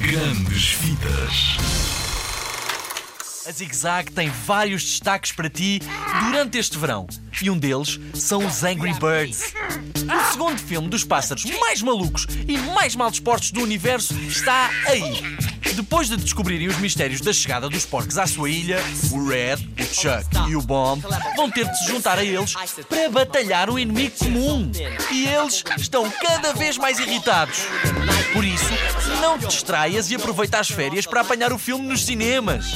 Grandes Vidas. A Zig Zag tem vários destaques para ti durante este verão. E um deles são os Angry Birds. O segundo filme dos pássaros mais malucos e mais mal dispostos do universo está aí. Depois de descobrirem os mistérios da chegada dos porcos à sua ilha, o Red, o Chuck e o Bomb vão ter de se juntar a eles para batalhar um inimigo comum. E eles estão cada vez mais irritados. Por isso, não te distraias e aproveita as férias para apanhar o filme nos cinemas.